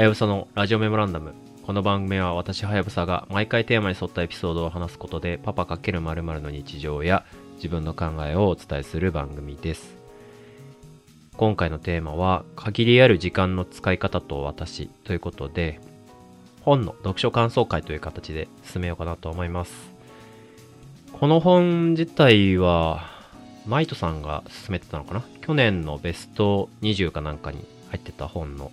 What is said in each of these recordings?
はやぶさのラジオメモランダム。この番組は私はやぶさが毎回テーマに沿ったエピソードを話すことでパパ×〇〇の日常や自分の考えをお伝えする番組です。今回のテーマは限りある時間の使い方と私ということで本の読書感想会という形で進めようかなと思います。この本自体はマイトさんが勧めてたのかな？去年のベスト20かなんかに入ってた本の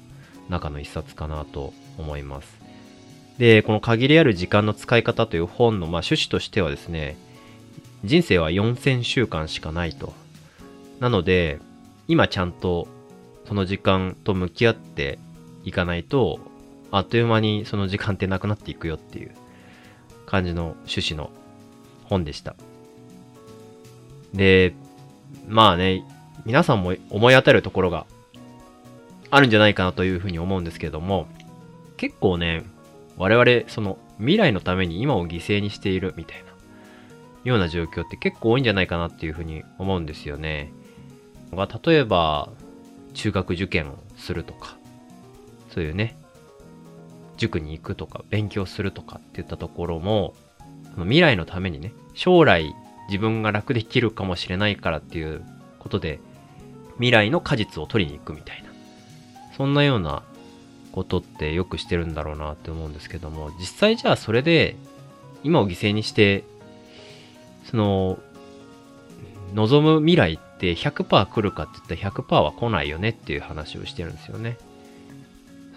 中の一冊かなと思います。で、この限りある時間の使い方という本の、まあ、趣旨としてはですね、人生は4000週間しかないと。なので、今ちゃんとその時間と向き合っていかないと、あっという間にその時間ってなくなっていくよっていう感じの趣旨の本でした。で、まあね、皆さんも思い当たるところがあるんじゃないかなというふうに思うんですけれども、結構ね、我々、その未来のために今を犠牲にしているみたいな、ような状況って結構多いんじゃないかなっていうふうに思うんですよね。ま、例えば、中学受験をするとか、そういうね、塾に行くとか、勉強するとかっていったところも、未来のためにね、将来自分が楽できるかもしれないからっていうことで、未来の果実を取りに行くみたいな。そんなようなことってよくしてるんだろうなって思うんですけども、実際じゃあそれで、今を犠牲にして、その、望む未来って100%来るかって言ったら100%は来ないよねっていう話をしてるんですよね。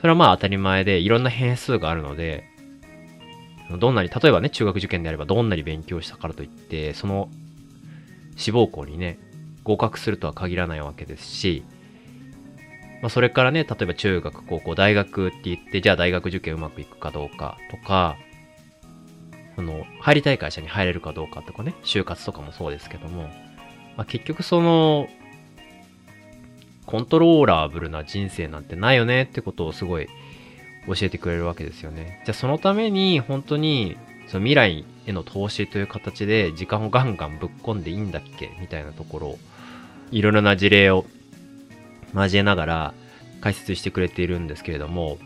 それはまあ当たり前でいろんな変数があるので、どんなに、例えばね、中学受験であればどんなに勉強したからといって、その志望校にね、合格するとは限らないわけですし、まあ、それからね、例えば中学、高校、大学って言って、じゃあ大学受験うまくいくかどうかとか、その、入りたい会社に入れるかどうかとかね、就活とかもそうですけども、まあ、結局その、コントローラブルな人生なんてないよねってことをすごい教えてくれるわけですよね。じゃあそのために本当にその未来への投資という形で時間をガンガンぶっ込んでいいんだっけみたいなところをいろいろな事例を交えながら解説してくれているんですけれども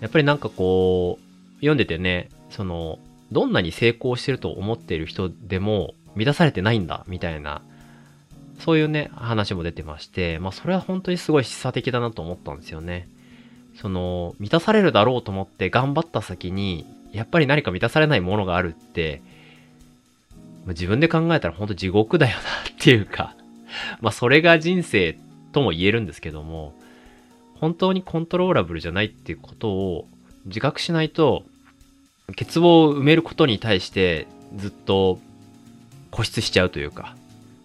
やっぱりなんかこう読んでてねそのどんなに成功してると思っている人でも満たされてないんだみたいなそういうね話も出てましてまあそれは本当にすごい示唆的だなと思ったんですよね。その、満たされるだろうと思って頑張った先に、やっぱり何か満たされないものがあるって、自分で考えたら本当地獄だよなっていうか、まあそれが人生っとも言えるんですけども、本当にコントローラブルじゃないっていうことを自覚しないと、欠乏を埋めることに対してずっと固執しちゃうというか、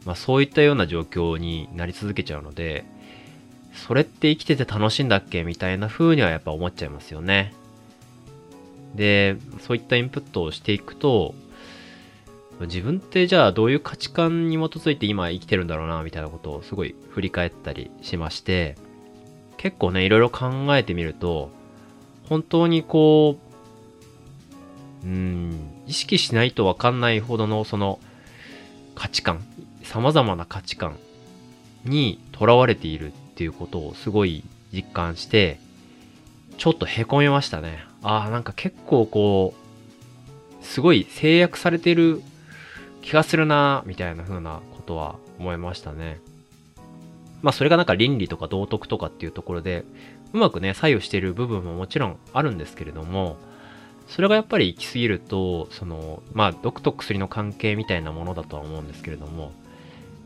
まあそういったような状況になり続けちゃうので、それって生きてて楽しいんだっけ？みたいな風にはやっぱ思っちゃいますよね。で、そういったインプットをしていくと、自分ってじゃあどういう価値観に基づいて今生きてるんだろうなみたいなことをすごい振り返ったりしまして、結構ね、いろいろ考えてみると、本当にこう、うん、意識しないとわかんないほどのその価値観、様々な価値観にとらわれているっていうことをすごい実感して、ちょっと凹みましたね。ああ、なんか結構こう、すごい制約されてる気がするな、みたいな風なことは思いましたね。まあそれがなんか倫理とか道徳とかっていうところで、うまくね、左右している部分ももちろんあるんですけれども、それがやっぱり行き過ぎると、その、まあ毒と薬の関係みたいなものだとは思うんですけれども、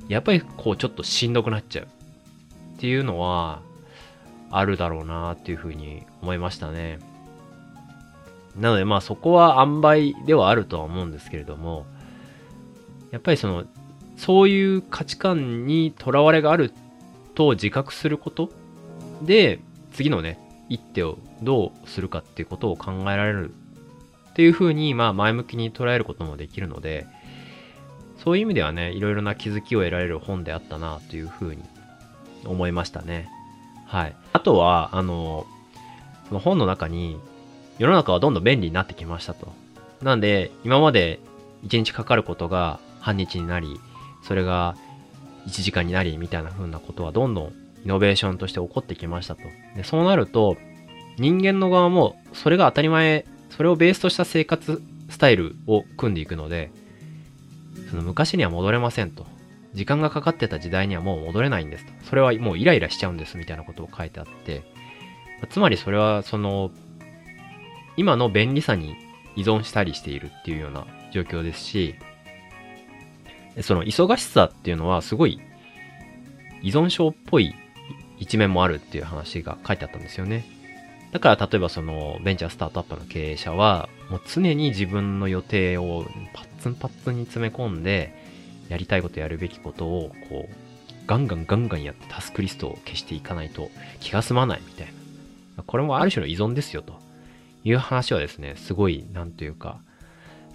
やっぱりこうちょっとしんどくなっちゃう。っていうのはあるだろうなっていうふうに思いましたね。なのでまあそこは塩梅ではあるとは思うんですけれども、やっぱりその、そういう価値観にとらわれがあると自覚することで、次のね、一手をどうするかっていうことを考えられるっていうふうに、まあ前向きに捉えることもできるので、そういう意味ではね、いろいろな気づきを得られる本であったなというふうに思いましたね。はい。あとは、あの、その本の中に、世の中はどんどん便利になってきましたと。なんで、今まで1日かかることが半日になり、それが1時間になり、みたいな風なことはどんどんイノベーションとして起こってきましたと。で、そうなると、人間の側もそれが当たり前、それをベースとした生活スタイルを組んでいくので、その昔には戻れませんと。時間がかかってた時代にはもう戻れないんですと。それはもうイライラしちゃうんですみたいなことを書いてあって、つまりそれはその、今の便利さに依存したりしているっていうような状況ですし、その忙しさっていうのはすごい依存症っぽい一面もあるっていう話が書いてあったんですよね。だから例えばそのベンチャースタートアップの経営者はもう常に自分の予定をパッツンパッツンに詰め込んでやりたいことやるべきことをこうガンガンガンガンやってタスクリストを消していかないと気が済まないみたいな。これもある種の依存ですよという話はですね、すごいなんというか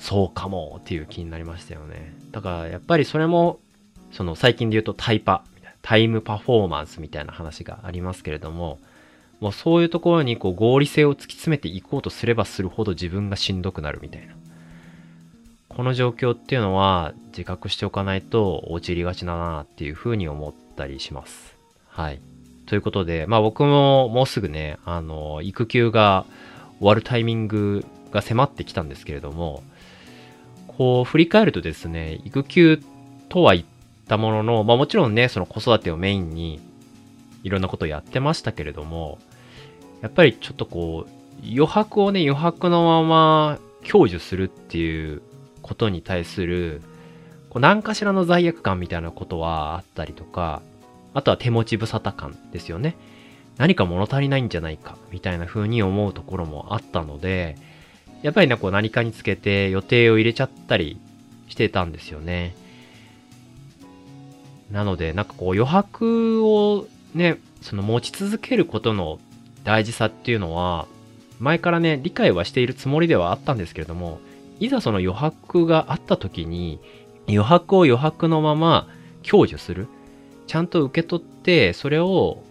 そうかもっていう気になりましたよね。だからやっぱりそれもその最近で言うとタイパタイムパフォーマンスみたいな話がありますけれども、もうそういうところにこう合理性を突き詰めていこうとすればするほど自分がしんどくなるみたいな。この状況っていうのは自覚しておかないと陥りがちだなっていうふうに思ったりします。はい。ということで、まあ僕ももうすぐね、あの、育休が終わるタイミングが迫ってきたんですけれども、こう振り返るとですね、育休とは言ったものの、まあもちろんね、その子育てをメインにいろんなことをやってましたけれども、やっぱりちょっとこう、余白をね、余白のまま享受するっていうことに対する、こう何かしらの罪悪感みたいなことはあったりとか、あとは手持ち無沙汰感ですよね。何か物足りないんじゃないか、みたいな風に思うところもあったので、やっぱりね、こう何かにつけて予定を入れちゃったりしてたんですよね。なので、なんかこう余白をね、その持ち続けることの大事さっていうのは、前からね、理解はしているつもりではあったんですけれども、いざその余白があった時に、余白を余白のまま享受する。ちゃんと受け取って、それを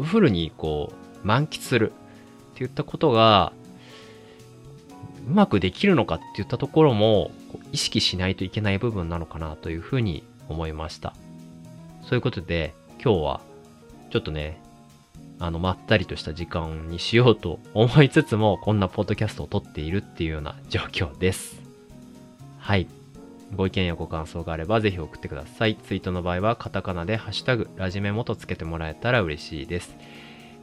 フルにこう、満喫する。って言ったことが、うまくできるのかって言ったところも、意識しないといけない部分なのかなというふうに思いました。そういうことで、今日は、ちょっとね、あの、まったりとした時間にしようと思いつつも、こんなポッドキャストを撮っているっていうような状況です。はい。ご意見やご感想があればぜひ送ってください。ツイートの場合はカタカナでハッシュタグ、ラジメモとつけてもらえたら嬉しいです。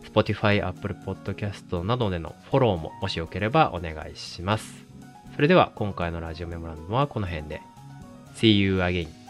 Spotify、Apple Podcast などでのフォローももしよければお願いします。それでは今回のラジオメモランドはこの辺で。See you again.